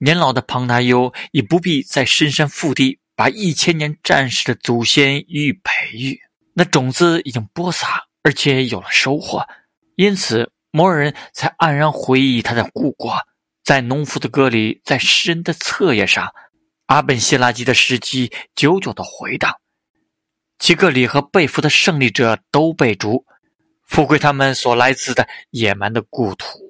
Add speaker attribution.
Speaker 1: 年老的庞达优已不必在深山腹地把一千年战士的祖先予以培育，那种子已经播撒，而且有了收获，因此摩人才黯然回忆他的故国，在农夫的歌里，在诗人的册页上，阿本谢拉基的诗集久久地回荡。齐格里和被俘的胜利者都被逐。富贵他们所来自的野蛮的故土。